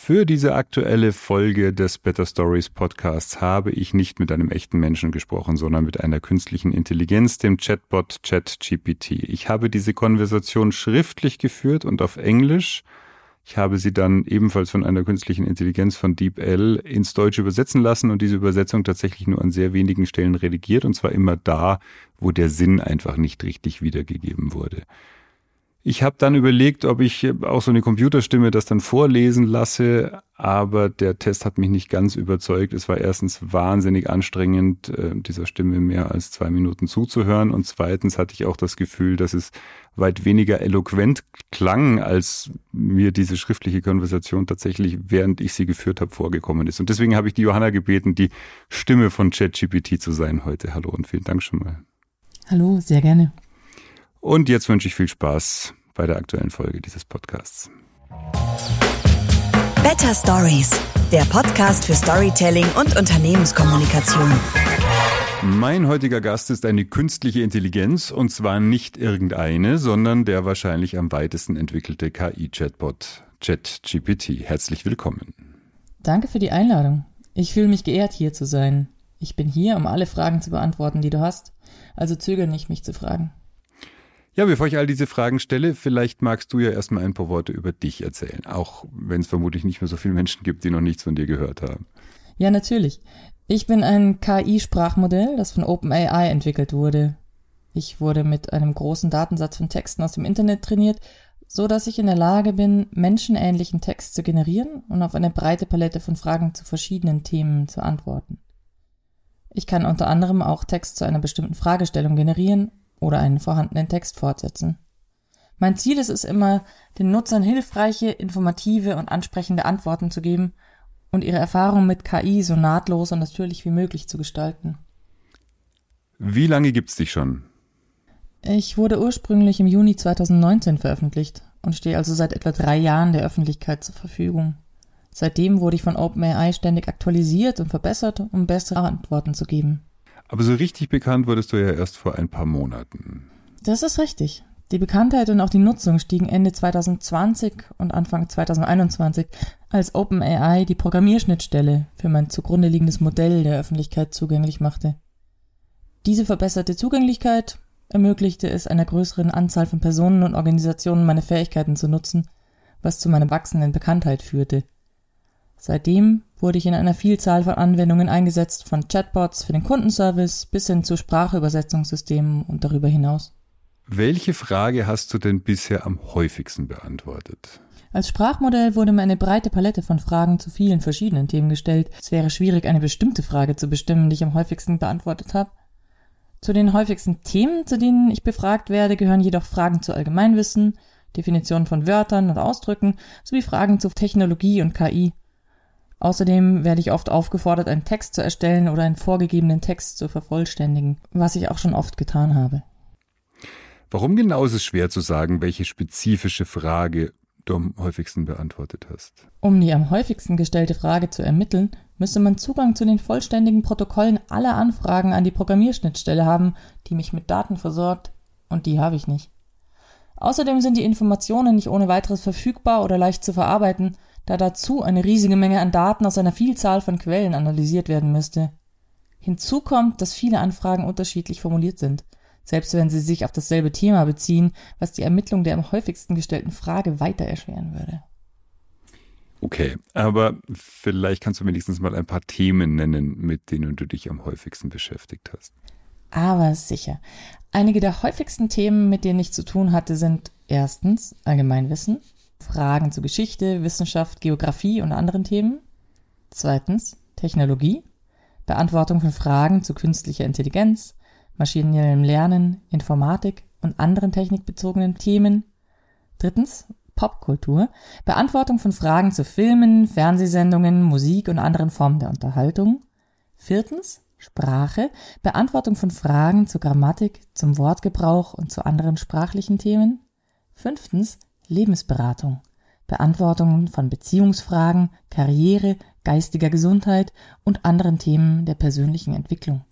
Für diese aktuelle Folge des Better Stories Podcasts habe ich nicht mit einem echten Menschen gesprochen, sondern mit einer künstlichen Intelligenz, dem Chatbot ChatGPT. Ich habe diese Konversation schriftlich geführt und auf Englisch. Ich habe sie dann ebenfalls von einer künstlichen Intelligenz von DeepL ins Deutsche übersetzen lassen und diese Übersetzung tatsächlich nur an sehr wenigen Stellen redigiert und zwar immer da, wo der Sinn einfach nicht richtig wiedergegeben wurde. Ich habe dann überlegt, ob ich auch so eine Computerstimme das dann vorlesen lasse, aber der Test hat mich nicht ganz überzeugt. Es war erstens wahnsinnig anstrengend, äh, dieser Stimme mehr als zwei Minuten zuzuhören und zweitens hatte ich auch das Gefühl, dass es weit weniger eloquent klang, als mir diese schriftliche Konversation tatsächlich, während ich sie geführt habe, vorgekommen ist. Und deswegen habe ich die Johanna gebeten, die Stimme von ChatGPT zu sein heute. Hallo und vielen Dank schon mal. Hallo, sehr gerne. Und jetzt wünsche ich viel Spaß bei der aktuellen Folge dieses Podcasts. Better Stories, der Podcast für Storytelling und Unternehmenskommunikation. Mein heutiger Gast ist eine künstliche Intelligenz und zwar nicht irgendeine, sondern der wahrscheinlich am weitesten entwickelte KI-Chatbot ChatGPT. Herzlich willkommen. Danke für die Einladung. Ich fühle mich geehrt, hier zu sein. Ich bin hier, um alle Fragen zu beantworten, die du hast. Also zögere nicht, mich zu fragen. Ja, bevor ich all diese Fragen stelle, vielleicht magst du ja erstmal ein paar Worte über dich erzählen, auch wenn es vermutlich nicht mehr so viele Menschen gibt, die noch nichts von dir gehört haben. Ja, natürlich. Ich bin ein KI-Sprachmodell, das von OpenAI entwickelt wurde. Ich wurde mit einem großen Datensatz von Texten aus dem Internet trainiert, so dass ich in der Lage bin, menschenähnlichen Text zu generieren und auf eine breite Palette von Fragen zu verschiedenen Themen zu antworten. Ich kann unter anderem auch Text zu einer bestimmten Fragestellung generieren oder einen vorhandenen Text fortsetzen. Mein Ziel ist es immer, den Nutzern hilfreiche, informative und ansprechende Antworten zu geben und ihre Erfahrung mit KI so nahtlos und natürlich wie möglich zu gestalten. Wie lange gibt's dich schon? Ich wurde ursprünglich im Juni 2019 veröffentlicht und stehe also seit etwa drei Jahren der Öffentlichkeit zur Verfügung. Seitdem wurde ich von OpenAI ständig aktualisiert und verbessert, um bessere Antworten zu geben. Aber so richtig bekannt wurdest du ja erst vor ein paar Monaten. Das ist richtig. Die Bekanntheit und auch die Nutzung stiegen Ende 2020 und Anfang 2021, als OpenAI die Programmierschnittstelle für mein zugrunde liegendes Modell der Öffentlichkeit zugänglich machte. Diese verbesserte Zugänglichkeit ermöglichte es einer größeren Anzahl von Personen und Organisationen meine Fähigkeiten zu nutzen, was zu meiner wachsenden Bekanntheit führte. Seitdem wurde ich in einer Vielzahl von Anwendungen eingesetzt, von Chatbots für den Kundenservice bis hin zu Sprachübersetzungssystemen und darüber hinaus. Welche Frage hast du denn bisher am häufigsten beantwortet? Als Sprachmodell wurde mir eine breite Palette von Fragen zu vielen verschiedenen Themen gestellt. Es wäre schwierig, eine bestimmte Frage zu bestimmen, die ich am häufigsten beantwortet habe. Zu den häufigsten Themen, zu denen ich befragt werde, gehören jedoch Fragen zu Allgemeinwissen, Definitionen von Wörtern und Ausdrücken sowie Fragen zu Technologie und KI. Außerdem werde ich oft aufgefordert, einen Text zu erstellen oder einen vorgegebenen Text zu vervollständigen, was ich auch schon oft getan habe. Warum genau ist es schwer zu sagen, welche spezifische Frage du am häufigsten beantwortet hast? Um die am häufigsten gestellte Frage zu ermitteln, müsste man Zugang zu den vollständigen Protokollen aller Anfragen an die Programmierschnittstelle haben, die mich mit Daten versorgt, und die habe ich nicht. Außerdem sind die Informationen nicht ohne weiteres verfügbar oder leicht zu verarbeiten, da dazu eine riesige Menge an Daten aus einer Vielzahl von Quellen analysiert werden müsste. Hinzu kommt, dass viele Anfragen unterschiedlich formuliert sind, selbst wenn sie sich auf dasselbe Thema beziehen, was die Ermittlung der am häufigsten gestellten Frage weiter erschweren würde. Okay, aber vielleicht kannst du wenigstens mal ein paar Themen nennen, mit denen du dich am häufigsten beschäftigt hast. Aber sicher. Einige der häufigsten Themen, mit denen ich zu tun hatte, sind erstens Allgemeinwissen, Fragen zu Geschichte, Wissenschaft, Geografie und anderen Themen. Zweitens Technologie, Beantwortung von Fragen zu künstlicher Intelligenz, maschinellem Lernen, Informatik und anderen technikbezogenen Themen. Drittens Popkultur, Beantwortung von Fragen zu Filmen, Fernsehsendungen, Musik und anderen Formen der Unterhaltung. Viertens Sprache, Beantwortung von Fragen zur Grammatik, zum Wortgebrauch und zu anderen sprachlichen Themen. Fünftens Lebensberatung, Beantwortung von Beziehungsfragen, Karriere, geistiger Gesundheit und anderen Themen der persönlichen Entwicklung.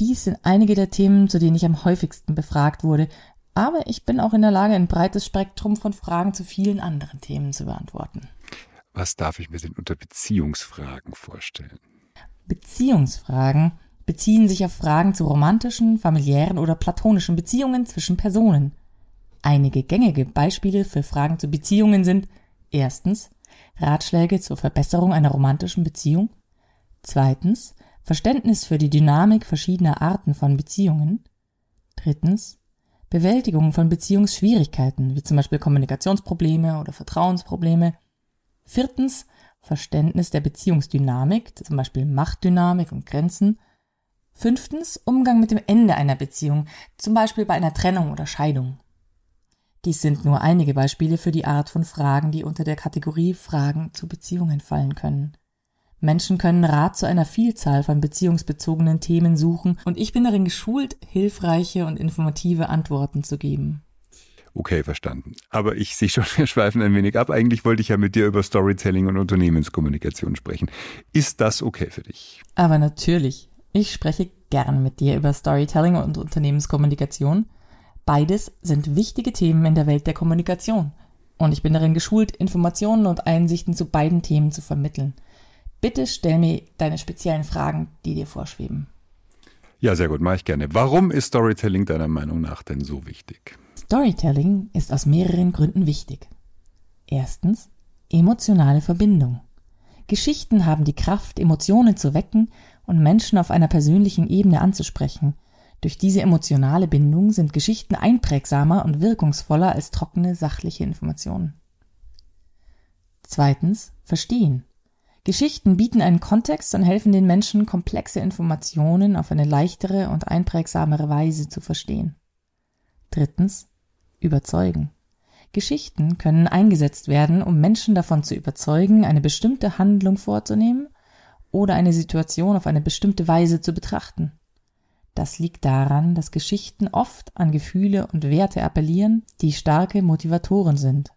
Dies sind einige der Themen, zu denen ich am häufigsten befragt wurde, aber ich bin auch in der Lage, ein breites Spektrum von Fragen zu vielen anderen Themen zu beantworten. Was darf ich mir denn unter Beziehungsfragen vorstellen? Beziehungsfragen beziehen sich auf Fragen zu romantischen, familiären oder platonischen Beziehungen zwischen Personen. Einige gängige Beispiele für Fragen zu Beziehungen sind erstens Ratschläge zur Verbesserung einer romantischen Beziehung, zweitens Verständnis für die Dynamik verschiedener Arten von Beziehungen, drittens Bewältigung von Beziehungsschwierigkeiten, wie zum Beispiel Kommunikationsprobleme oder Vertrauensprobleme, viertens Verständnis der Beziehungsdynamik, zum Beispiel Machtdynamik und Grenzen, fünftens Umgang mit dem Ende einer Beziehung, zum Beispiel bei einer Trennung oder Scheidung. Dies sind nur einige Beispiele für die Art von Fragen, die unter der Kategorie Fragen zu Beziehungen fallen können. Menschen können Rat zu einer Vielzahl von beziehungsbezogenen Themen suchen und ich bin darin geschult, hilfreiche und informative Antworten zu geben. Okay, verstanden. Aber ich sehe schon, wir schweifen ein wenig ab. Eigentlich wollte ich ja mit dir über Storytelling und Unternehmenskommunikation sprechen. Ist das okay für dich? Aber natürlich. Ich spreche gern mit dir über Storytelling und Unternehmenskommunikation. Beides sind wichtige Themen in der Welt der Kommunikation. Und ich bin darin geschult, Informationen und Einsichten zu beiden Themen zu vermitteln. Bitte stell mir deine speziellen Fragen, die dir vorschweben. Ja, sehr gut, mache ich gerne. Warum ist Storytelling deiner Meinung nach denn so wichtig? Storytelling ist aus mehreren Gründen wichtig. Erstens emotionale Verbindung. Geschichten haben die Kraft, Emotionen zu wecken und Menschen auf einer persönlichen Ebene anzusprechen. Durch diese emotionale Bindung sind Geschichten einprägsamer und wirkungsvoller als trockene sachliche Informationen. Zweitens Verstehen. Geschichten bieten einen Kontext und helfen den Menschen, komplexe Informationen auf eine leichtere und einprägsamere Weise zu verstehen. Drittens. Überzeugen. Geschichten können eingesetzt werden, um Menschen davon zu überzeugen, eine bestimmte Handlung vorzunehmen oder eine Situation auf eine bestimmte Weise zu betrachten. Das liegt daran, dass Geschichten oft an Gefühle und Werte appellieren, die starke Motivatoren sind.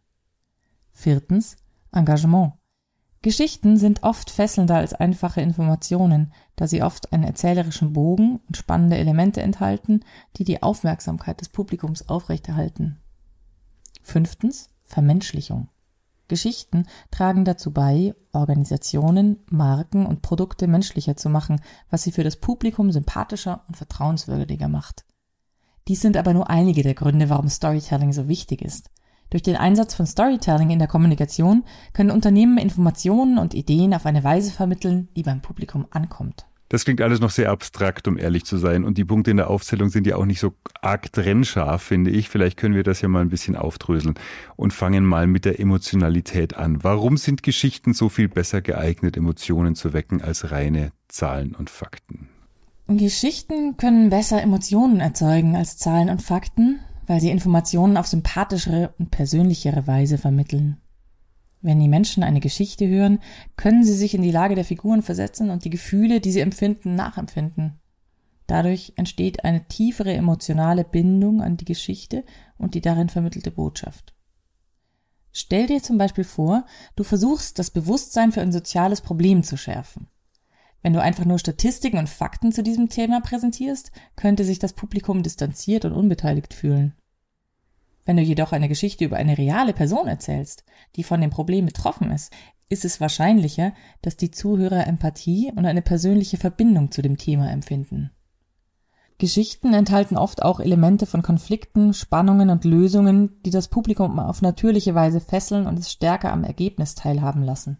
Viertens. Engagement. Geschichten sind oft fesselnder als einfache Informationen, da sie oft einen erzählerischen Bogen und spannende Elemente enthalten, die die Aufmerksamkeit des Publikums aufrechterhalten. Fünftens Vermenschlichung. Geschichten tragen dazu bei, Organisationen, Marken und Produkte menschlicher zu machen, was sie für das Publikum sympathischer und vertrauenswürdiger macht. Dies sind aber nur einige der Gründe, warum Storytelling so wichtig ist. Durch den Einsatz von Storytelling in der Kommunikation können Unternehmen Informationen und Ideen auf eine Weise vermitteln, die beim Publikum ankommt. Das klingt alles noch sehr abstrakt, um ehrlich zu sein. Und die Punkte in der Aufzählung sind ja auch nicht so arg trennscharf, finde ich. Vielleicht können wir das ja mal ein bisschen aufdröseln und fangen mal mit der Emotionalität an. Warum sind Geschichten so viel besser geeignet, Emotionen zu wecken als reine Zahlen und Fakten? Geschichten können besser Emotionen erzeugen als Zahlen und Fakten, weil sie Informationen auf sympathischere und persönlichere Weise vermitteln. Wenn die Menschen eine Geschichte hören, können sie sich in die Lage der Figuren versetzen und die Gefühle, die sie empfinden, nachempfinden. Dadurch entsteht eine tiefere emotionale Bindung an die Geschichte und die darin vermittelte Botschaft. Stell dir zum Beispiel vor, du versuchst, das Bewusstsein für ein soziales Problem zu schärfen. Wenn du einfach nur Statistiken und Fakten zu diesem Thema präsentierst, könnte sich das Publikum distanziert und unbeteiligt fühlen. Wenn du jedoch eine Geschichte über eine reale Person erzählst, die von dem Problem betroffen ist, ist es wahrscheinlicher, dass die Zuhörer Empathie und eine persönliche Verbindung zu dem Thema empfinden. Geschichten enthalten oft auch Elemente von Konflikten, Spannungen und Lösungen, die das Publikum auf natürliche Weise fesseln und es stärker am Ergebnis teilhaben lassen.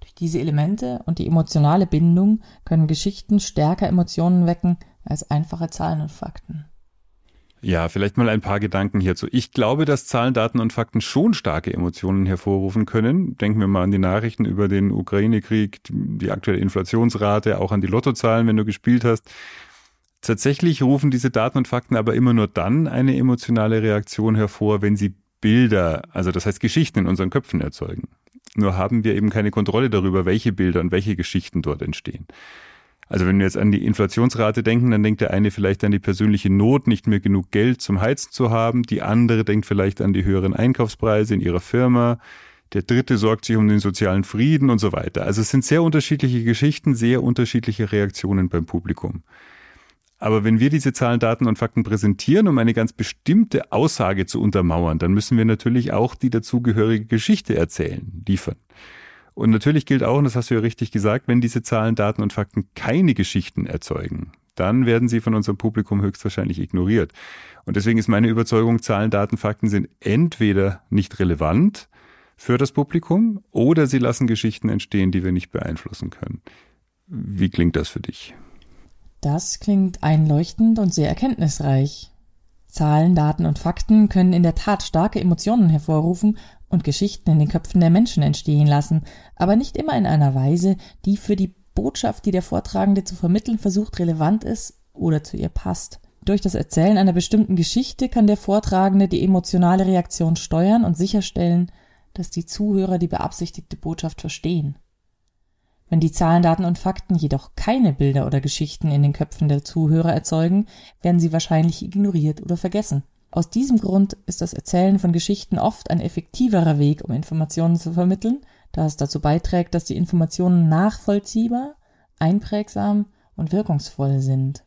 Durch diese Elemente und die emotionale Bindung können Geschichten stärker Emotionen wecken als einfache Zahlen und Fakten. Ja, vielleicht mal ein paar Gedanken hierzu. Ich glaube, dass Zahlen, Daten und Fakten schon starke Emotionen hervorrufen können. Denken wir mal an die Nachrichten über den Ukraine-Krieg, die aktuelle Inflationsrate, auch an die Lottozahlen, wenn du gespielt hast. Tatsächlich rufen diese Daten und Fakten aber immer nur dann eine emotionale Reaktion hervor, wenn sie Bilder, also das heißt Geschichten in unseren Köpfen erzeugen. Nur haben wir eben keine Kontrolle darüber, welche Bilder und welche Geschichten dort entstehen. Also wenn wir jetzt an die Inflationsrate denken, dann denkt der eine vielleicht an die persönliche Not, nicht mehr genug Geld zum Heizen zu haben. Die andere denkt vielleicht an die höheren Einkaufspreise in ihrer Firma. Der dritte sorgt sich um den sozialen Frieden und so weiter. Also es sind sehr unterschiedliche Geschichten, sehr unterschiedliche Reaktionen beim Publikum. Aber wenn wir diese Zahlen, Daten und Fakten präsentieren, um eine ganz bestimmte Aussage zu untermauern, dann müssen wir natürlich auch die dazugehörige Geschichte erzählen, liefern. Und natürlich gilt auch, und das hast du ja richtig gesagt, wenn diese Zahlen, Daten und Fakten keine Geschichten erzeugen, dann werden sie von unserem Publikum höchstwahrscheinlich ignoriert. Und deswegen ist meine Überzeugung, Zahlen, Daten, Fakten sind entweder nicht relevant für das Publikum oder sie lassen Geschichten entstehen, die wir nicht beeinflussen können. Wie klingt das für dich? Das klingt einleuchtend und sehr erkenntnisreich. Zahlen, Daten und Fakten können in der Tat starke Emotionen hervorrufen und Geschichten in den Köpfen der Menschen entstehen lassen, aber nicht immer in einer Weise, die für die Botschaft, die der Vortragende zu vermitteln versucht, relevant ist oder zu ihr passt. Durch das Erzählen einer bestimmten Geschichte kann der Vortragende die emotionale Reaktion steuern und sicherstellen, dass die Zuhörer die beabsichtigte Botschaft verstehen. Wenn die Zahlen, Daten und Fakten jedoch keine Bilder oder Geschichten in den Köpfen der Zuhörer erzeugen, werden sie wahrscheinlich ignoriert oder vergessen. Aus diesem Grund ist das Erzählen von Geschichten oft ein effektiverer Weg, um Informationen zu vermitteln, da es dazu beiträgt, dass die Informationen nachvollziehbar, einprägsam und wirkungsvoll sind.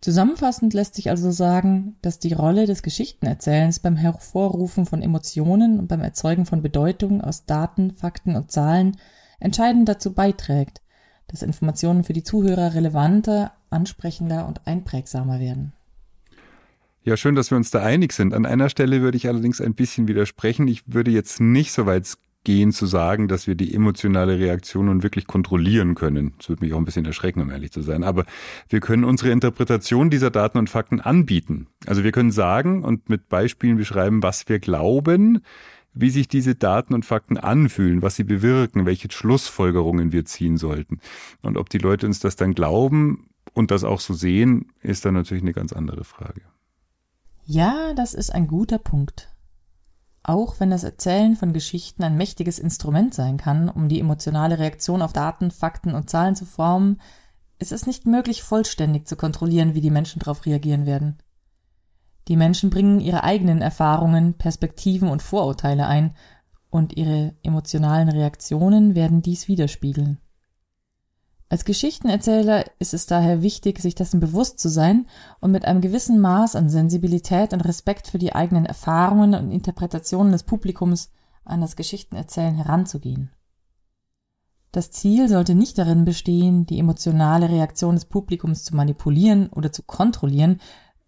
Zusammenfassend lässt sich also sagen, dass die Rolle des Geschichtenerzählens beim Hervorrufen von Emotionen und beim Erzeugen von Bedeutung aus Daten, Fakten und Zahlen entscheidend dazu beiträgt, dass Informationen für die Zuhörer relevanter, ansprechender und einprägsamer werden. Ja, schön, dass wir uns da einig sind. An einer Stelle würde ich allerdings ein bisschen widersprechen. Ich würde jetzt nicht so weit gehen zu sagen, dass wir die emotionale Reaktion nun wirklich kontrollieren können. Das würde mich auch ein bisschen erschrecken, um ehrlich zu sein. Aber wir können unsere Interpretation dieser Daten und Fakten anbieten. Also wir können sagen und mit Beispielen beschreiben, was wir glauben, wie sich diese Daten und Fakten anfühlen, was sie bewirken, welche Schlussfolgerungen wir ziehen sollten. Und ob die Leute uns das dann glauben und das auch so sehen, ist dann natürlich eine ganz andere Frage. Ja, das ist ein guter Punkt. Auch wenn das Erzählen von Geschichten ein mächtiges Instrument sein kann, um die emotionale Reaktion auf Daten, Fakten und Zahlen zu formen, ist es nicht möglich, vollständig zu kontrollieren, wie die Menschen darauf reagieren werden. Die Menschen bringen ihre eigenen Erfahrungen, Perspektiven und Vorurteile ein, und ihre emotionalen Reaktionen werden dies widerspiegeln. Als Geschichtenerzähler ist es daher wichtig, sich dessen bewusst zu sein und mit einem gewissen Maß an Sensibilität und Respekt für die eigenen Erfahrungen und Interpretationen des Publikums an das Geschichtenerzählen heranzugehen. Das Ziel sollte nicht darin bestehen, die emotionale Reaktion des Publikums zu manipulieren oder zu kontrollieren,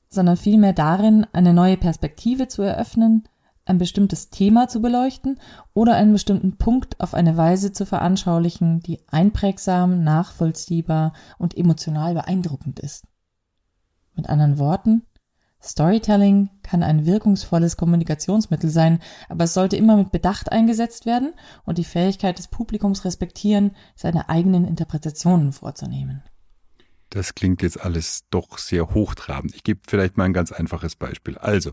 sondern vielmehr darin, eine neue Perspektive zu eröffnen, ein bestimmtes Thema zu beleuchten oder einen bestimmten Punkt auf eine Weise zu veranschaulichen, die einprägsam, nachvollziehbar und emotional beeindruckend ist. Mit anderen Worten, Storytelling kann ein wirkungsvolles Kommunikationsmittel sein, aber es sollte immer mit Bedacht eingesetzt werden und die Fähigkeit des Publikums respektieren, seine eigenen Interpretationen vorzunehmen. Das klingt jetzt alles doch sehr hochtrabend. Ich gebe vielleicht mal ein ganz einfaches Beispiel. Also,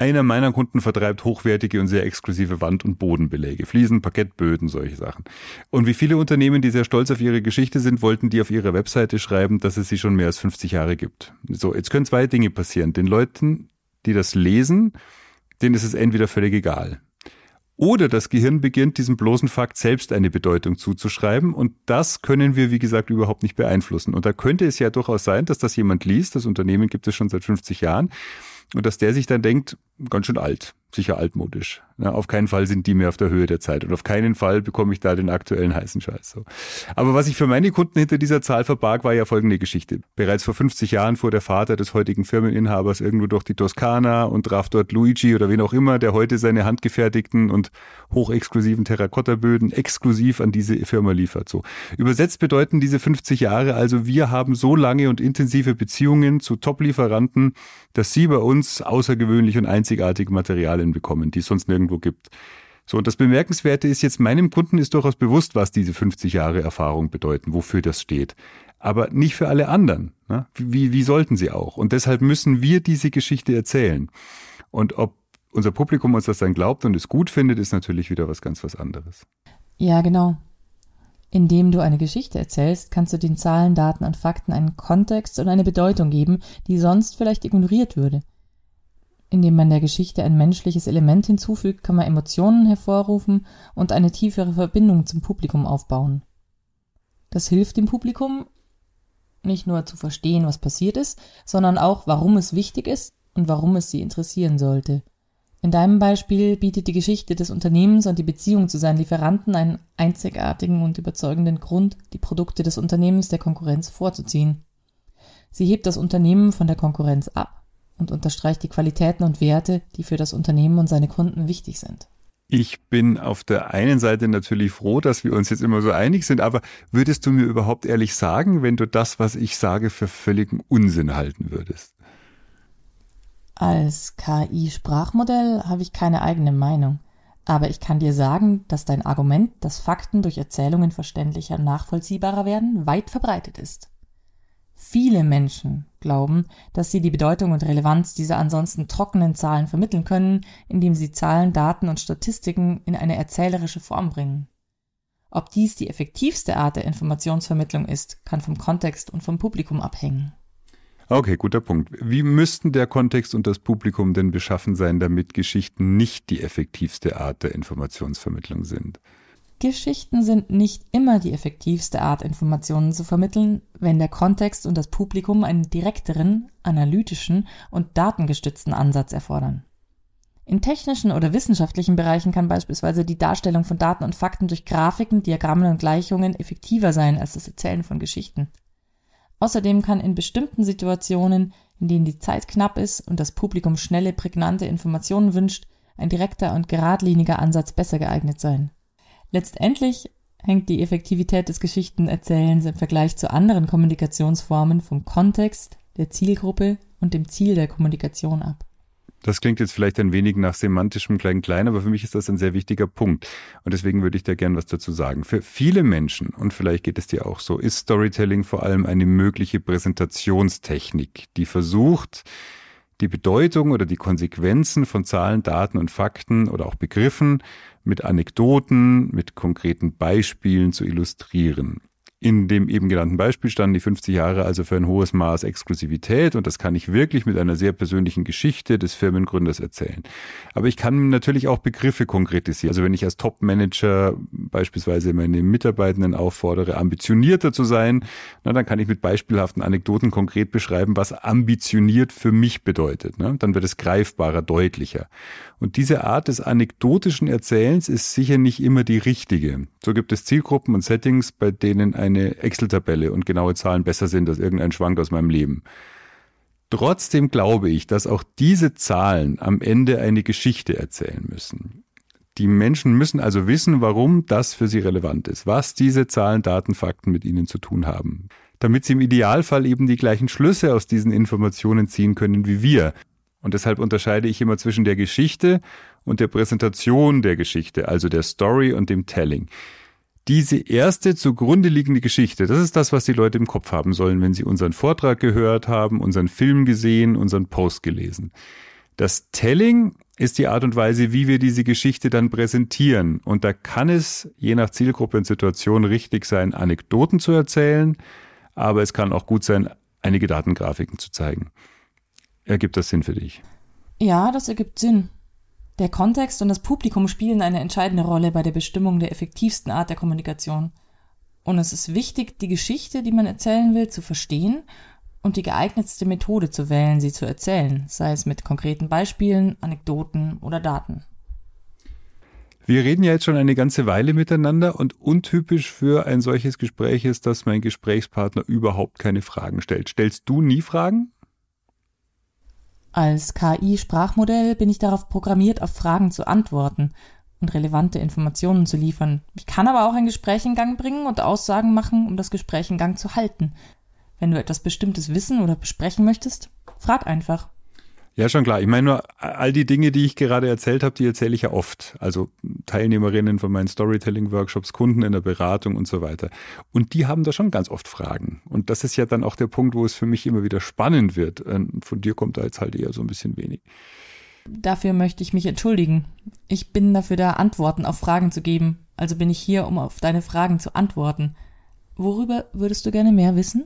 einer meiner Kunden vertreibt hochwertige und sehr exklusive Wand- und Bodenbeläge, Fliesen, Parkettböden, solche Sachen. Und wie viele Unternehmen, die sehr stolz auf ihre Geschichte sind, wollten die auf ihrer Webseite schreiben, dass es sie schon mehr als 50 Jahre gibt. So, jetzt können zwei Dinge passieren. Den Leuten, die das lesen, denen ist es entweder völlig egal. Oder das Gehirn beginnt, diesem bloßen Fakt selbst eine Bedeutung zuzuschreiben. Und das können wir, wie gesagt, überhaupt nicht beeinflussen. Und da könnte es ja durchaus sein, dass das jemand liest. Das Unternehmen gibt es schon seit 50 Jahren. Und dass der sich dann denkt, ganz schön alt, sicher altmodisch. Ja, auf keinen Fall sind die mehr auf der Höhe der Zeit und auf keinen Fall bekomme ich da den aktuellen heißen Scheiß. So. Aber was ich für meine Kunden hinter dieser Zahl verbarg, war ja folgende Geschichte. Bereits vor 50 Jahren fuhr der Vater des heutigen Firmeninhabers irgendwo durch die Toskana und traf dort Luigi oder wen auch immer, der heute seine handgefertigten und hochexklusiven Terrakottaböden exklusiv an diese Firma liefert. So. Übersetzt bedeuten diese 50 Jahre also, wir haben so lange und intensive Beziehungen zu Top-Lieferanten, dass sie bei uns außergewöhnlich und einzigartige Materialien bekommen, die es sonst nirgendwo gibt. So, und das Bemerkenswerte ist jetzt, meinem Kunden ist durchaus bewusst, was diese 50 Jahre Erfahrung bedeuten, wofür das steht. Aber nicht für alle anderen. Ne? Wie, wie sollten sie auch? Und deshalb müssen wir diese Geschichte erzählen. Und ob unser Publikum uns das dann glaubt und es gut findet, ist natürlich wieder was ganz was anderes. Ja, genau. Indem du eine Geschichte erzählst, kannst du den Zahlen, Daten und Fakten einen Kontext und eine Bedeutung geben, die sonst vielleicht ignoriert würde. Indem man der Geschichte ein menschliches Element hinzufügt, kann man Emotionen hervorrufen und eine tiefere Verbindung zum Publikum aufbauen. Das hilft dem Publikum, nicht nur zu verstehen, was passiert ist, sondern auch, warum es wichtig ist und warum es sie interessieren sollte. In deinem Beispiel bietet die Geschichte des Unternehmens und die Beziehung zu seinen Lieferanten einen einzigartigen und überzeugenden Grund, die Produkte des Unternehmens der Konkurrenz vorzuziehen. Sie hebt das Unternehmen von der Konkurrenz ab und unterstreicht die Qualitäten und Werte, die für das Unternehmen und seine Kunden wichtig sind. Ich bin auf der einen Seite natürlich froh, dass wir uns jetzt immer so einig sind, aber würdest du mir überhaupt ehrlich sagen, wenn du das, was ich sage, für völligen Unsinn halten würdest? Als KI-Sprachmodell habe ich keine eigene Meinung, aber ich kann dir sagen, dass dein Argument, dass Fakten durch Erzählungen verständlicher und nachvollziehbarer werden, weit verbreitet ist. Viele Menschen glauben, dass sie die Bedeutung und Relevanz dieser ansonsten trockenen Zahlen vermitteln können, indem sie Zahlen, Daten und Statistiken in eine erzählerische Form bringen. Ob dies die effektivste Art der Informationsvermittlung ist, kann vom Kontext und vom Publikum abhängen. Okay, guter Punkt. Wie müssten der Kontext und das Publikum denn beschaffen sein, damit Geschichten nicht die effektivste Art der Informationsvermittlung sind? Geschichten sind nicht immer die effektivste Art, Informationen zu vermitteln, wenn der Kontext und das Publikum einen direkteren, analytischen und datengestützten Ansatz erfordern. In technischen oder wissenschaftlichen Bereichen kann beispielsweise die Darstellung von Daten und Fakten durch Grafiken, Diagrammen und Gleichungen effektiver sein als das Erzählen von Geschichten. Außerdem kann in bestimmten Situationen, in denen die Zeit knapp ist und das Publikum schnelle, prägnante Informationen wünscht, ein direkter und geradliniger Ansatz besser geeignet sein. Letztendlich hängt die Effektivität des Geschichtenerzählens im Vergleich zu anderen Kommunikationsformen vom Kontext, der Zielgruppe und dem Ziel der Kommunikation ab. Das klingt jetzt vielleicht ein wenig nach semantischem Klein-Klein, aber für mich ist das ein sehr wichtiger Punkt. Und deswegen würde ich da gern was dazu sagen. Für viele Menschen, und vielleicht geht es dir auch so, ist Storytelling vor allem eine mögliche Präsentationstechnik, die versucht, die Bedeutung oder die Konsequenzen von Zahlen, Daten und Fakten oder auch Begriffen mit Anekdoten, mit konkreten Beispielen zu illustrieren. In dem eben genannten Beispiel standen die 50 Jahre also für ein hohes Maß Exklusivität und das kann ich wirklich mit einer sehr persönlichen Geschichte des Firmengründers erzählen. Aber ich kann natürlich auch Begriffe konkretisieren. Also wenn ich als Top-Manager beispielsweise meine Mitarbeitenden auffordere, ambitionierter zu sein, na, dann kann ich mit beispielhaften Anekdoten konkret beschreiben, was ambitioniert für mich bedeutet. Ne? Dann wird es greifbarer, deutlicher. Und diese Art des anekdotischen Erzählens ist sicher nicht immer die richtige. So gibt es Zielgruppen und Settings, bei denen eine Excel-Tabelle und genaue Zahlen besser sind als irgendein Schwank aus meinem Leben. Trotzdem glaube ich, dass auch diese Zahlen am Ende eine Geschichte erzählen müssen. Die Menschen müssen also wissen, warum das für sie relevant ist, was diese Zahlen, Daten, Fakten mit ihnen zu tun haben, damit sie im Idealfall eben die gleichen Schlüsse aus diesen Informationen ziehen können wie wir. Und deshalb unterscheide ich immer zwischen der Geschichte und der Präsentation der Geschichte, also der Story und dem Telling. Diese erste zugrunde liegende Geschichte, das ist das, was die Leute im Kopf haben sollen, wenn sie unseren Vortrag gehört haben, unseren Film gesehen, unseren Post gelesen. Das Telling ist die Art und Weise, wie wir diese Geschichte dann präsentieren. Und da kann es je nach Zielgruppe und Situation richtig sein, Anekdoten zu erzählen, aber es kann auch gut sein, einige Datengrafiken zu zeigen. Ergibt das Sinn für dich? Ja, das ergibt Sinn. Der Kontext und das Publikum spielen eine entscheidende Rolle bei der Bestimmung der effektivsten Art der Kommunikation. Und es ist wichtig, die Geschichte, die man erzählen will, zu verstehen und die geeignetste Methode zu wählen, sie zu erzählen, sei es mit konkreten Beispielen, Anekdoten oder Daten. Wir reden ja jetzt schon eine ganze Weile miteinander und untypisch für ein solches Gespräch ist, dass mein Gesprächspartner überhaupt keine Fragen stellt. Stellst du nie Fragen? Als KI-Sprachmodell bin ich darauf programmiert, auf Fragen zu antworten und relevante Informationen zu liefern. Ich kann aber auch ein Gespräch in Gang bringen und Aussagen machen, um das Gespräch in Gang zu halten. Wenn du etwas Bestimmtes wissen oder besprechen möchtest, frag einfach. Ja, schon klar. Ich meine nur, all die Dinge, die ich gerade erzählt habe, die erzähle ich ja oft. Also Teilnehmerinnen von meinen Storytelling-Workshops, Kunden in der Beratung und so weiter. Und die haben da schon ganz oft Fragen. Und das ist ja dann auch der Punkt, wo es für mich immer wieder spannend wird. Von dir kommt da jetzt halt eher so ein bisschen wenig. Dafür möchte ich mich entschuldigen. Ich bin dafür da, Antworten auf Fragen zu geben. Also bin ich hier, um auf deine Fragen zu antworten. Worüber würdest du gerne mehr wissen?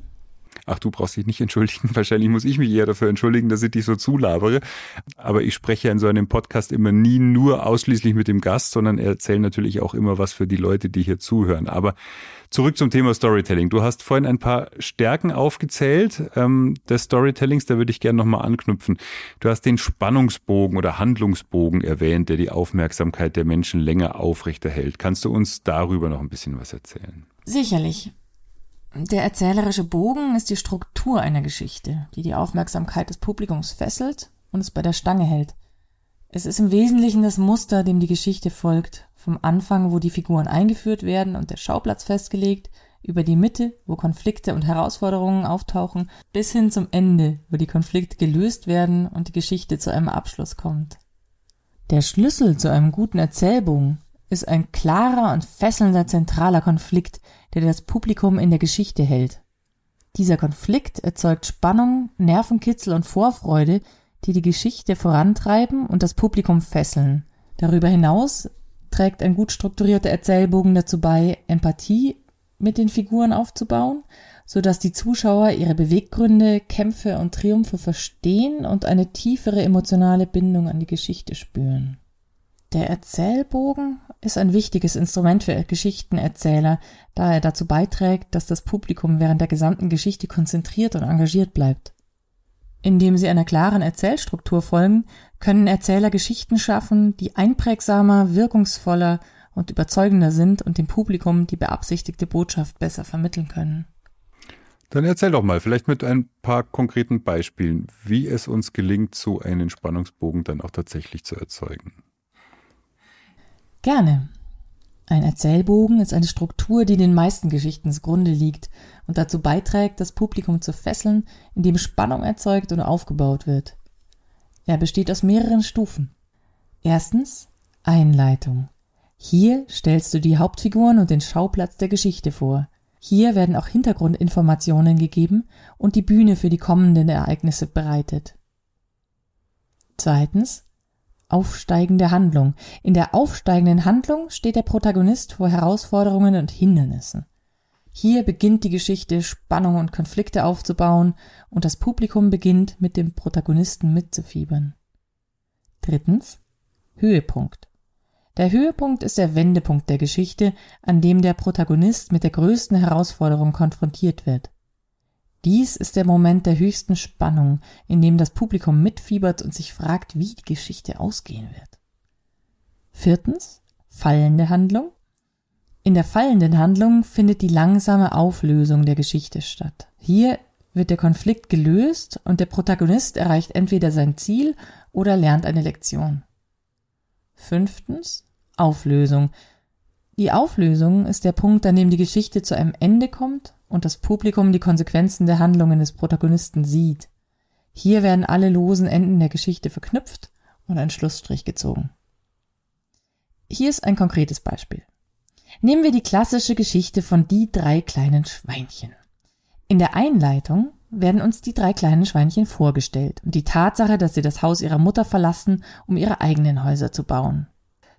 Ach, du brauchst dich nicht entschuldigen. Wahrscheinlich muss ich mich eher dafür entschuldigen, dass ich dich so zulabere. Aber ich spreche in so einem Podcast immer nie nur ausschließlich mit dem Gast, sondern erzähle natürlich auch immer was für die Leute, die hier zuhören. Aber Zurück zum Thema Storytelling. Du hast vorhin ein paar Stärken aufgezählt ähm, des Storytellings, da würde ich gerne nochmal anknüpfen. Du hast den Spannungsbogen oder Handlungsbogen erwähnt, der die Aufmerksamkeit der Menschen länger aufrechterhält. Kannst du uns darüber noch ein bisschen was erzählen? Sicherlich. Der erzählerische Bogen ist die Struktur einer Geschichte, die die Aufmerksamkeit des Publikums fesselt und es bei der Stange hält. Es ist im Wesentlichen das Muster, dem die Geschichte folgt, vom Anfang, wo die Figuren eingeführt werden und der Schauplatz festgelegt, über die Mitte, wo Konflikte und Herausforderungen auftauchen, bis hin zum Ende, wo die Konflikte gelöst werden und die Geschichte zu einem Abschluss kommt. Der Schlüssel zu einem guten Erzählbogen ist ein klarer und fesselnder zentraler Konflikt, der das Publikum in der Geschichte hält. Dieser Konflikt erzeugt Spannung, Nervenkitzel und Vorfreude, die die Geschichte vorantreiben und das Publikum fesseln. Darüber hinaus trägt ein gut strukturierter Erzählbogen dazu bei, Empathie mit den Figuren aufzubauen, so dass die Zuschauer ihre Beweggründe, Kämpfe und Triumphe verstehen und eine tiefere emotionale Bindung an die Geschichte spüren. Der Erzählbogen ist ein wichtiges Instrument für Geschichtenerzähler, da er dazu beiträgt, dass das Publikum während der gesamten Geschichte konzentriert und engagiert bleibt. Indem sie einer klaren Erzählstruktur folgen, können Erzähler Geschichten schaffen, die einprägsamer, wirkungsvoller und überzeugender sind und dem Publikum die beabsichtigte Botschaft besser vermitteln können. Dann erzähl doch mal, vielleicht mit ein paar konkreten Beispielen, wie es uns gelingt, so einen Spannungsbogen dann auch tatsächlich zu erzeugen. Gerne. Ein Erzählbogen ist eine Struktur, die den meisten Geschichten zugrunde liegt und dazu beiträgt, das Publikum zu fesseln, indem Spannung erzeugt und aufgebaut wird. Er besteht aus mehreren Stufen. Erstens Einleitung. Hier stellst du die Hauptfiguren und den Schauplatz der Geschichte vor. Hier werden auch Hintergrundinformationen gegeben und die Bühne für die kommenden Ereignisse bereitet. Zweitens aufsteigende Handlung. In der aufsteigenden Handlung steht der Protagonist vor Herausforderungen und Hindernissen. Hier beginnt die Geschichte Spannung und Konflikte aufzubauen und das Publikum beginnt mit dem Protagonisten mitzufiebern. Drittens Höhepunkt. Der Höhepunkt ist der Wendepunkt der Geschichte, an dem der Protagonist mit der größten Herausforderung konfrontiert wird. Dies ist der Moment der höchsten Spannung, in dem das Publikum mitfiebert und sich fragt, wie die Geschichte ausgehen wird. Viertens, fallende Handlung. In der fallenden Handlung findet die langsame Auflösung der Geschichte statt. Hier wird der Konflikt gelöst und der Protagonist erreicht entweder sein Ziel oder lernt eine Lektion. Fünftens, Auflösung. Die Auflösung ist der Punkt, an dem die Geschichte zu einem Ende kommt und das Publikum die Konsequenzen der Handlungen des Protagonisten sieht. Hier werden alle losen Enden der Geschichte verknüpft und ein Schlussstrich gezogen. Hier ist ein konkretes Beispiel. Nehmen wir die klassische Geschichte von die drei kleinen Schweinchen. In der Einleitung werden uns die drei kleinen Schweinchen vorgestellt und die Tatsache, dass sie das Haus ihrer Mutter verlassen, um ihre eigenen Häuser zu bauen.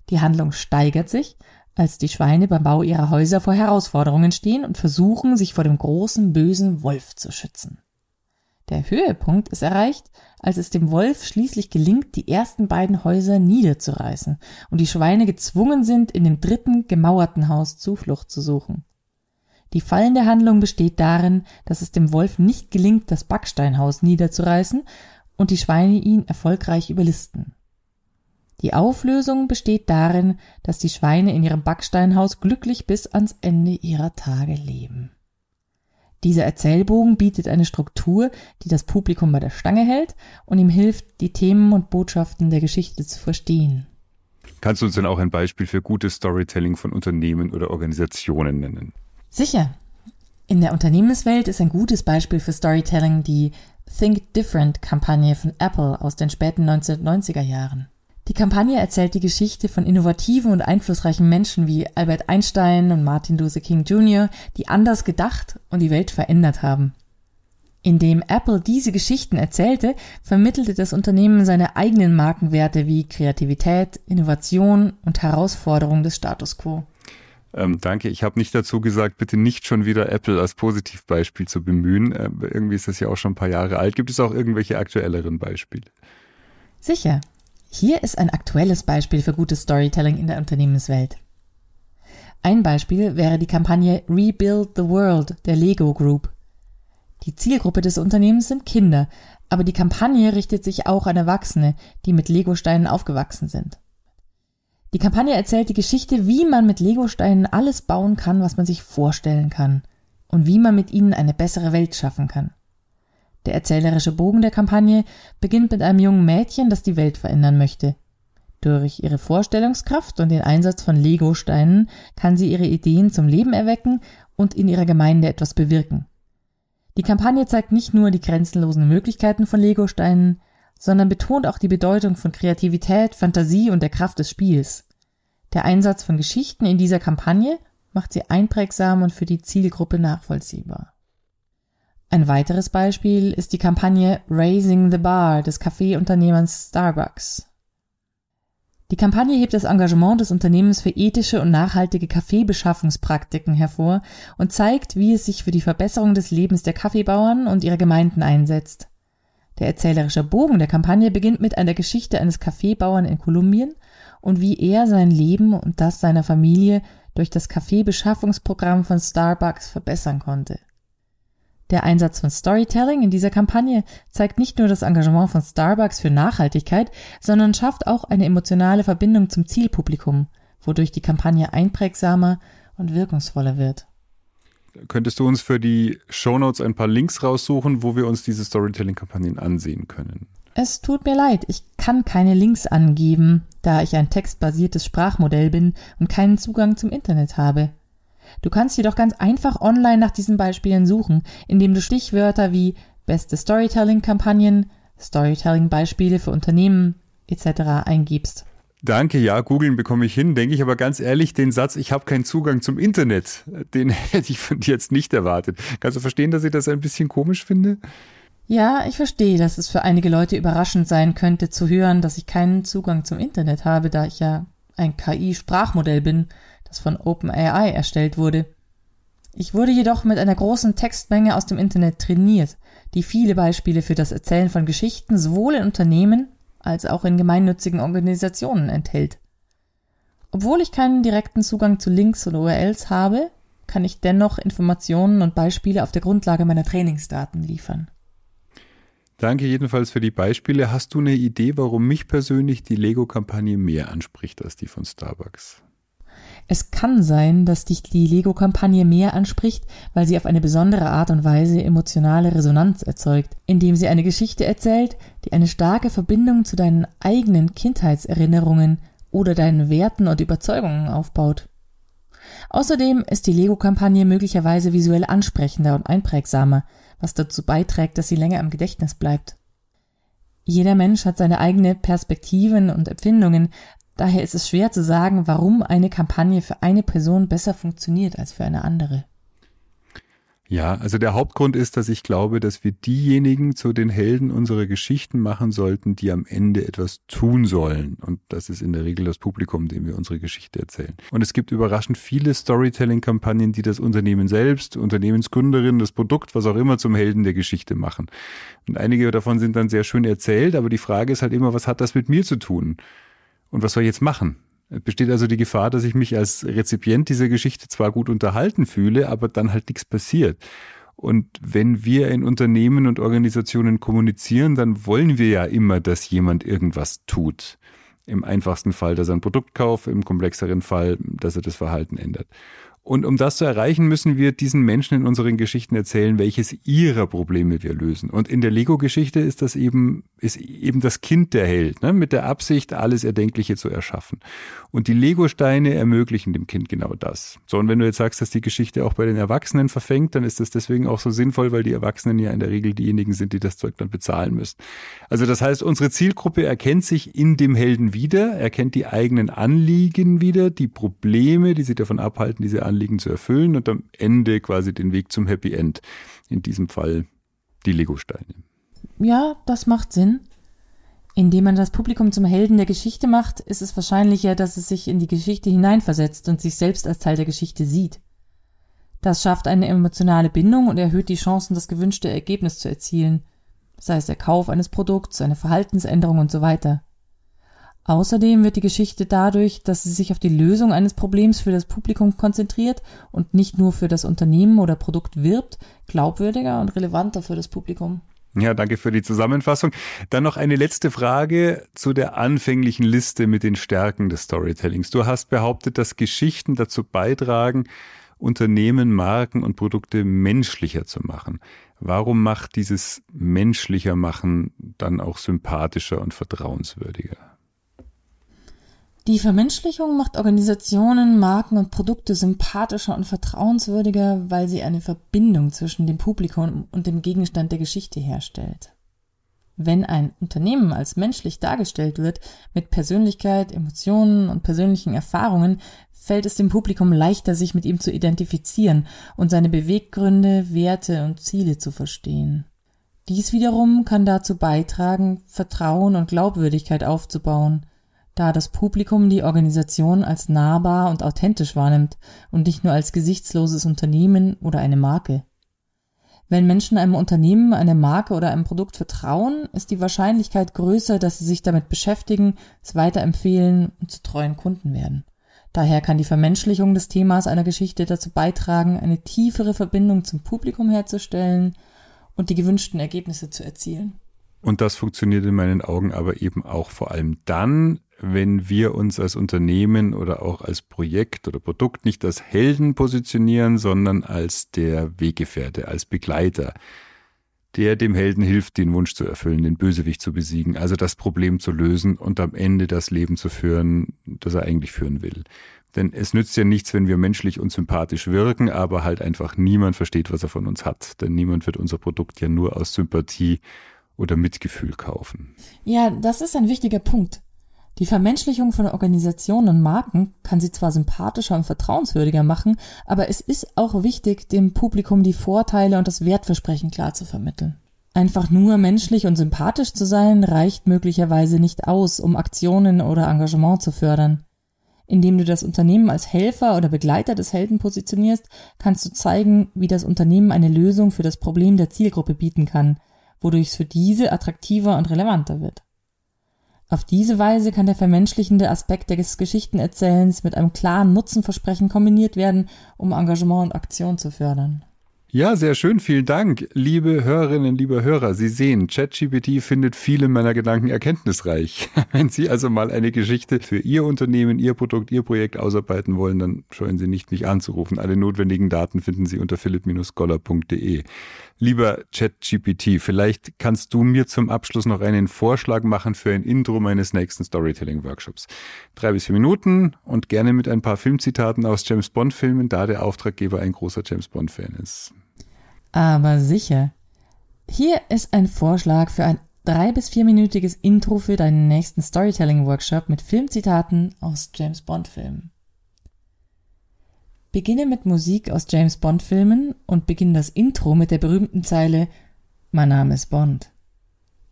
Die Handlung steigert sich, als die Schweine beim Bau ihrer Häuser vor Herausforderungen stehen und versuchen, sich vor dem großen bösen Wolf zu schützen. Der Höhepunkt ist erreicht, als es dem Wolf schließlich gelingt, die ersten beiden Häuser niederzureißen und die Schweine gezwungen sind, in dem dritten gemauerten Haus Zuflucht zu suchen. Die fallende Handlung besteht darin, dass es dem Wolf nicht gelingt, das Backsteinhaus niederzureißen und die Schweine ihn erfolgreich überlisten. Die Auflösung besteht darin, dass die Schweine in ihrem Backsteinhaus glücklich bis ans Ende ihrer Tage leben. Dieser Erzählbogen bietet eine Struktur, die das Publikum bei der Stange hält und ihm hilft, die Themen und Botschaften der Geschichte zu verstehen. Kannst du uns denn auch ein Beispiel für gutes Storytelling von Unternehmen oder Organisationen nennen? Sicher. In der Unternehmenswelt ist ein gutes Beispiel für Storytelling die Think Different Kampagne von Apple aus den späten 1990er Jahren. Die Kampagne erzählt die Geschichte von innovativen und einflussreichen Menschen wie Albert Einstein und Martin Luther King Jr., die anders gedacht und die Welt verändert haben. Indem Apple diese Geschichten erzählte, vermittelte das Unternehmen seine eigenen Markenwerte wie Kreativität, Innovation und Herausforderung des Status quo. Ähm, danke. Ich habe nicht dazu gesagt, bitte nicht schon wieder Apple als Positivbeispiel zu bemühen. Äh, irgendwie ist das ja auch schon ein paar Jahre alt. Gibt es auch irgendwelche aktuelleren Beispiele? Sicher. Hier ist ein aktuelles Beispiel für gutes Storytelling in der Unternehmenswelt. Ein Beispiel wäre die Kampagne Rebuild the World der Lego Group. Die Zielgruppe des Unternehmens sind Kinder, aber die Kampagne richtet sich auch an Erwachsene, die mit Legosteinen aufgewachsen sind. Die Kampagne erzählt die Geschichte, wie man mit Legosteinen alles bauen kann, was man sich vorstellen kann und wie man mit ihnen eine bessere Welt schaffen kann. Der erzählerische Bogen der Kampagne beginnt mit einem jungen Mädchen, das die Welt verändern möchte. Durch ihre Vorstellungskraft und den Einsatz von Legosteinen kann sie ihre Ideen zum Leben erwecken und in ihrer Gemeinde etwas bewirken. Die Kampagne zeigt nicht nur die grenzenlosen Möglichkeiten von Legosteinen, sondern betont auch die Bedeutung von Kreativität, Fantasie und der Kraft des Spiels. Der Einsatz von Geschichten in dieser Kampagne macht sie einprägsam und für die Zielgruppe nachvollziehbar. Ein weiteres Beispiel ist die Kampagne Raising the Bar des Kaffeeunternehmens Starbucks. Die Kampagne hebt das Engagement des Unternehmens für ethische und nachhaltige Kaffeebeschaffungspraktiken hervor und zeigt, wie es sich für die Verbesserung des Lebens der Kaffeebauern und ihrer Gemeinden einsetzt. Der erzählerische Bogen der Kampagne beginnt mit einer Geschichte eines Kaffeebauern in Kolumbien und wie er sein Leben und das seiner Familie durch das Kaffeebeschaffungsprogramm von Starbucks verbessern konnte. Der Einsatz von Storytelling in dieser Kampagne zeigt nicht nur das Engagement von Starbucks für Nachhaltigkeit, sondern schafft auch eine emotionale Verbindung zum Zielpublikum, wodurch die Kampagne einprägsamer und wirkungsvoller wird. Könntest du uns für die Shownotes ein paar Links raussuchen, wo wir uns diese Storytelling-Kampagnen ansehen können? Es tut mir leid, ich kann keine Links angeben, da ich ein textbasiertes Sprachmodell bin und keinen Zugang zum Internet habe. Du kannst jedoch ganz einfach online nach diesen Beispielen suchen, indem du Stichwörter wie beste Storytelling-Kampagnen, Storytelling-Beispiele für Unternehmen etc. eingibst. Danke, ja, googeln bekomme ich hin, denke ich aber ganz ehrlich, den Satz, ich habe keinen Zugang zum Internet, den hätte ich von dir jetzt nicht erwartet. Kannst du verstehen, dass ich das ein bisschen komisch finde? Ja, ich verstehe, dass es für einige Leute überraschend sein könnte zu hören, dass ich keinen Zugang zum Internet habe, da ich ja ein KI-Sprachmodell bin das von OpenAI erstellt wurde. Ich wurde jedoch mit einer großen Textmenge aus dem Internet trainiert, die viele Beispiele für das Erzählen von Geschichten sowohl in Unternehmen als auch in gemeinnützigen Organisationen enthält. Obwohl ich keinen direkten Zugang zu Links und URLs habe, kann ich dennoch Informationen und Beispiele auf der Grundlage meiner Trainingsdaten liefern. Danke jedenfalls für die Beispiele. Hast du eine Idee, warum mich persönlich die Lego-Kampagne mehr anspricht als die von Starbucks? Es kann sein, dass dich die Lego-Kampagne mehr anspricht, weil sie auf eine besondere Art und Weise emotionale Resonanz erzeugt, indem sie eine Geschichte erzählt, die eine starke Verbindung zu deinen eigenen Kindheitserinnerungen oder deinen Werten und Überzeugungen aufbaut. Außerdem ist die Lego-Kampagne möglicherweise visuell ansprechender und einprägsamer, was dazu beiträgt, dass sie länger im Gedächtnis bleibt. Jeder Mensch hat seine eigenen Perspektiven und Empfindungen, Daher ist es schwer zu sagen, warum eine Kampagne für eine Person besser funktioniert als für eine andere. Ja, also der Hauptgrund ist, dass ich glaube, dass wir diejenigen zu den Helden unserer Geschichten machen sollten, die am Ende etwas tun sollen. Und das ist in der Regel das Publikum, dem wir unsere Geschichte erzählen. Und es gibt überraschend viele Storytelling-Kampagnen, die das Unternehmen selbst, Unternehmensgründerin, das Produkt, was auch immer zum Helden der Geschichte machen. Und einige davon sind dann sehr schön erzählt, aber die Frage ist halt immer, was hat das mit mir zu tun? Und was soll ich jetzt machen? Es besteht also die Gefahr, dass ich mich als Rezipient dieser Geschichte zwar gut unterhalten fühle, aber dann halt nichts passiert. Und wenn wir in Unternehmen und Organisationen kommunizieren, dann wollen wir ja immer, dass jemand irgendwas tut. Im einfachsten Fall, dass er ein Produkt kauft, im komplexeren Fall, dass er das Verhalten ändert. Und um das zu erreichen, müssen wir diesen Menschen in unseren Geschichten erzählen, welches ihrer Probleme wir lösen. Und in der Lego-Geschichte ist das eben, ist eben das Kind der Held, ne? mit der Absicht, alles Erdenkliche zu erschaffen. Und die Lego-Steine ermöglichen dem Kind genau das. So, und wenn du jetzt sagst, dass die Geschichte auch bei den Erwachsenen verfängt, dann ist das deswegen auch so sinnvoll, weil die Erwachsenen ja in der Regel diejenigen sind, die das Zeug dann bezahlen müssen. Also das heißt, unsere Zielgruppe erkennt sich in dem Helden wieder, erkennt die eigenen Anliegen wieder, die Probleme, die sie davon abhalten, diese Anliegen Anliegen zu erfüllen und am Ende quasi den Weg zum Happy End. In diesem Fall die Lego-Steine. Ja, das macht Sinn. Indem man das Publikum zum Helden der Geschichte macht, ist es wahrscheinlicher, dass es sich in die Geschichte hineinversetzt und sich selbst als Teil der Geschichte sieht. Das schafft eine emotionale Bindung und erhöht die Chancen, das gewünschte Ergebnis zu erzielen, sei es der Kauf eines Produkts, eine Verhaltensänderung und so weiter. Außerdem wird die Geschichte dadurch, dass sie sich auf die Lösung eines Problems für das Publikum konzentriert und nicht nur für das Unternehmen oder Produkt wirbt, glaubwürdiger und relevanter für das Publikum. Ja, danke für die Zusammenfassung. Dann noch eine letzte Frage zu der anfänglichen Liste mit den Stärken des Storytellings. Du hast behauptet, dass Geschichten dazu beitragen, Unternehmen, Marken und Produkte menschlicher zu machen. Warum macht dieses menschlicher machen dann auch sympathischer und vertrauenswürdiger? Die Vermenschlichung macht Organisationen, Marken und Produkte sympathischer und vertrauenswürdiger, weil sie eine Verbindung zwischen dem Publikum und dem Gegenstand der Geschichte herstellt. Wenn ein Unternehmen als menschlich dargestellt wird, mit Persönlichkeit, Emotionen und persönlichen Erfahrungen, fällt es dem Publikum leichter, sich mit ihm zu identifizieren und seine Beweggründe, Werte und Ziele zu verstehen. Dies wiederum kann dazu beitragen, Vertrauen und Glaubwürdigkeit aufzubauen, da das Publikum die Organisation als nahbar und authentisch wahrnimmt und nicht nur als gesichtsloses Unternehmen oder eine Marke. Wenn Menschen einem Unternehmen, einer Marke oder einem Produkt vertrauen, ist die Wahrscheinlichkeit größer, dass sie sich damit beschäftigen, es weiterempfehlen und zu treuen Kunden werden. Daher kann die Vermenschlichung des Themas einer Geschichte dazu beitragen, eine tiefere Verbindung zum Publikum herzustellen und die gewünschten Ergebnisse zu erzielen. Und das funktioniert in meinen Augen aber eben auch vor allem dann, wenn wir uns als Unternehmen oder auch als Projekt oder Produkt nicht als Helden positionieren, sondern als der Weggefährte, als Begleiter, der dem Helden hilft, den Wunsch zu erfüllen, den Bösewicht zu besiegen, also das Problem zu lösen und am Ende das Leben zu führen, das er eigentlich führen will. Denn es nützt ja nichts, wenn wir menschlich und sympathisch wirken, aber halt einfach niemand versteht, was er von uns hat. Denn niemand wird unser Produkt ja nur aus Sympathie oder Mitgefühl kaufen. Ja, das ist ein wichtiger Punkt. Die Vermenschlichung von Organisationen und Marken kann sie zwar sympathischer und vertrauenswürdiger machen, aber es ist auch wichtig, dem Publikum die Vorteile und das Wertversprechen klar zu vermitteln. Einfach nur menschlich und sympathisch zu sein, reicht möglicherweise nicht aus, um Aktionen oder Engagement zu fördern. Indem du das Unternehmen als Helfer oder Begleiter des Helden positionierst, kannst du zeigen, wie das Unternehmen eine Lösung für das Problem der Zielgruppe bieten kann, wodurch es für diese attraktiver und relevanter wird. Auf diese Weise kann der vermenschlichende Aspekt des Geschichtenerzählens mit einem klaren Nutzenversprechen kombiniert werden, um Engagement und Aktion zu fördern. Ja, sehr schön. Vielen Dank, liebe Hörerinnen, liebe Hörer. Sie sehen, ChatGPT findet viele meiner Gedanken erkenntnisreich. Wenn Sie also mal eine Geschichte für Ihr Unternehmen, Ihr Produkt, Ihr Projekt ausarbeiten wollen, dann scheuen Sie nicht, mich anzurufen. Alle notwendigen Daten finden Sie unter philipp-scholar.de. Lieber ChatGPT, vielleicht kannst du mir zum Abschluss noch einen Vorschlag machen für ein Intro meines nächsten Storytelling-Workshops. Drei bis vier Minuten und gerne mit ein paar Filmzitaten aus James Bond-Filmen, da der Auftraggeber ein großer James Bond-Fan ist. Aber sicher. Hier ist ein Vorschlag für ein drei- bis vierminütiges Intro für deinen nächsten Storytelling-Workshop mit Filmzitaten aus James Bond-Filmen. Beginne mit Musik aus James Bond-Filmen und beginne das Intro mit der berühmten Zeile Mein Name ist Bond.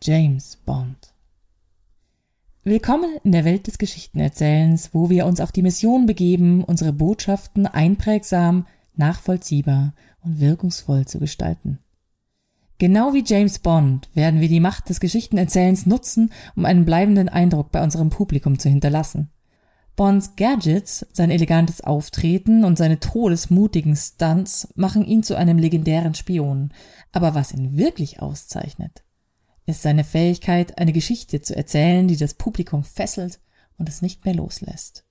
James Bond. Willkommen in der Welt des Geschichtenerzählens, wo wir uns auf die Mission begeben, unsere Botschaften einprägsam, nachvollziehbar und wirkungsvoll zu gestalten. Genau wie James Bond werden wir die Macht des Geschichtenerzählens nutzen, um einen bleibenden Eindruck bei unserem Publikum zu hinterlassen. Bonds Gadgets, sein elegantes Auftreten und seine todesmutigen Stunts machen ihn zu einem legendären Spion. Aber was ihn wirklich auszeichnet, ist seine Fähigkeit, eine Geschichte zu erzählen, die das Publikum fesselt und es nicht mehr loslässt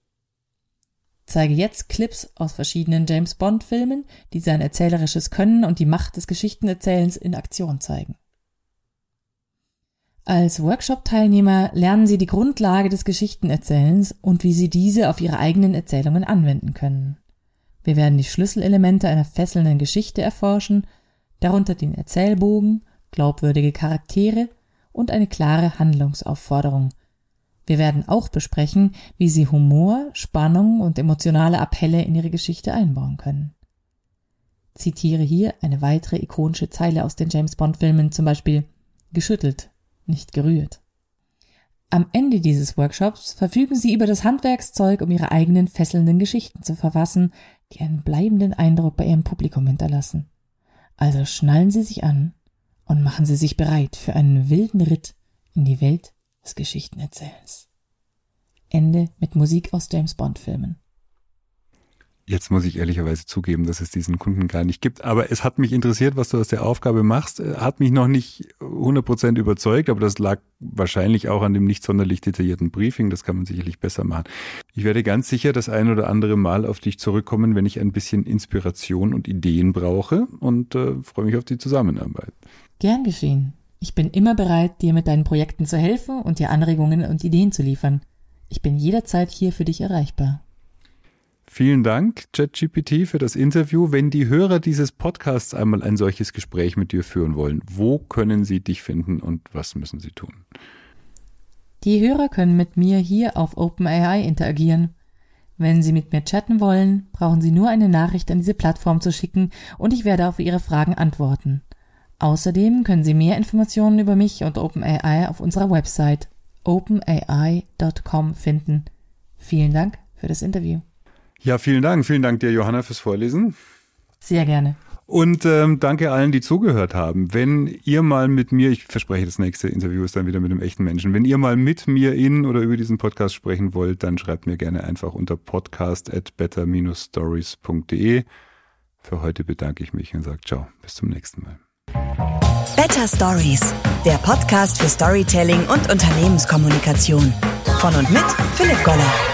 zeige jetzt Clips aus verschiedenen James Bond Filmen, die sein erzählerisches Können und die Macht des Geschichtenerzählens in Aktion zeigen. Als Workshop-Teilnehmer lernen Sie die Grundlage des Geschichtenerzählens und wie Sie diese auf Ihre eigenen Erzählungen anwenden können. Wir werden die Schlüsselelemente einer fesselnden Geschichte erforschen, darunter den Erzählbogen, glaubwürdige Charaktere und eine klare Handlungsaufforderung, wir werden auch besprechen, wie Sie Humor, Spannung und emotionale Appelle in Ihre Geschichte einbauen können. Zitiere hier eine weitere ikonische Zeile aus den James Bond Filmen, zum Beispiel geschüttelt, nicht gerührt. Am Ende dieses Workshops verfügen Sie über das Handwerkszeug, um Ihre eigenen fesselnden Geschichten zu verfassen, die einen bleibenden Eindruck bei Ihrem Publikum hinterlassen. Also schnallen Sie sich an und machen Sie sich bereit für einen wilden Ritt in die Welt des Geschichtenerzählens. Ende mit Musik aus James Bond Filmen. Jetzt muss ich ehrlicherweise zugeben, dass es diesen Kunden gar nicht gibt. Aber es hat mich interessiert, was du aus der Aufgabe machst. Äh, hat mich noch nicht 100% überzeugt, aber das lag wahrscheinlich auch an dem nicht sonderlich detaillierten Briefing. Das kann man sicherlich besser machen. Ich werde ganz sicher das ein oder andere Mal auf dich zurückkommen, wenn ich ein bisschen Inspiration und Ideen brauche und äh, freue mich auf die Zusammenarbeit. Gern geschehen. Ich bin immer bereit, dir mit deinen Projekten zu helfen und dir Anregungen und Ideen zu liefern. Ich bin jederzeit hier für dich erreichbar. Vielen Dank, ChatGPT, für das Interview. Wenn die Hörer dieses Podcasts einmal ein solches Gespräch mit dir führen wollen, wo können sie dich finden und was müssen sie tun? Die Hörer können mit mir hier auf OpenAI interagieren. Wenn Sie mit mir chatten wollen, brauchen Sie nur eine Nachricht an diese Plattform zu schicken und ich werde auf Ihre Fragen antworten. Außerdem können Sie mehr Informationen über mich und OpenAI auf unserer Website openai.com finden. Vielen Dank für das Interview. Ja, vielen Dank. Vielen Dank dir, Johanna, fürs Vorlesen. Sehr gerne. Und ähm, danke allen, die zugehört haben. Wenn ihr mal mit mir, ich verspreche, das nächste Interview ist dann wieder mit einem echten Menschen, wenn ihr mal mit mir in oder über diesen Podcast sprechen wollt, dann schreibt mir gerne einfach unter podcast at better-stories.de. Für heute bedanke ich mich und sage ciao, bis zum nächsten Mal. Better Stories, der Podcast für Storytelling und Unternehmenskommunikation. Von und mit Philipp Goller.